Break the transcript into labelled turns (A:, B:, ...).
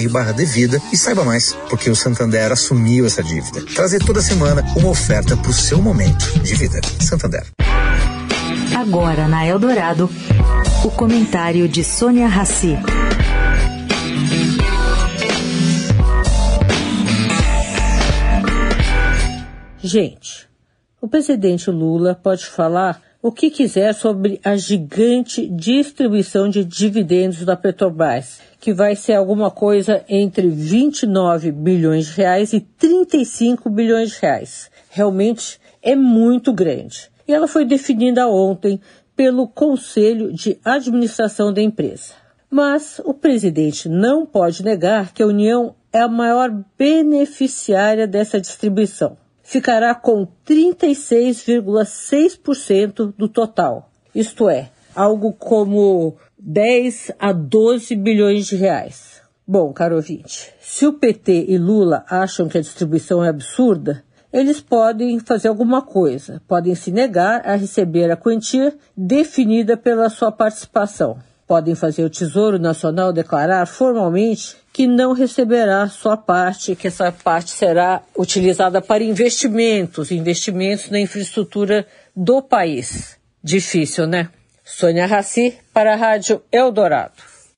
A: santander.com.br/devida e saiba mais, porque o Santander Santander assumiu essa dívida. Trazer toda semana uma oferta para o seu momento de vida. Santander.
B: Agora na Eldorado, o comentário de Sônia Rassi.
C: Gente, o presidente Lula pode falar o que quiser sobre a gigante distribuição de dividendos da Petrobras que vai ser alguma coisa entre 29 bilhões de reais e 35 bilhões de reais. Realmente é muito grande. E ela foi definida ontem pelo Conselho de Administração da empresa. Mas o presidente não pode negar que a União é a maior beneficiária dessa distribuição. Ficará com 36,6% do total. Isto é, algo como 10 a 12 bilhões de reais. Bom, caro ouvinte, se o PT e Lula acham que a distribuição é absurda, eles podem fazer alguma coisa, podem se negar a receber a quantia definida pela sua participação. Podem fazer o Tesouro Nacional declarar formalmente que não receberá sua parte, que essa parte será utilizada para investimentos, investimentos na infraestrutura do país. Difícil, né? Sônia Raci para a Rádio Eldorado.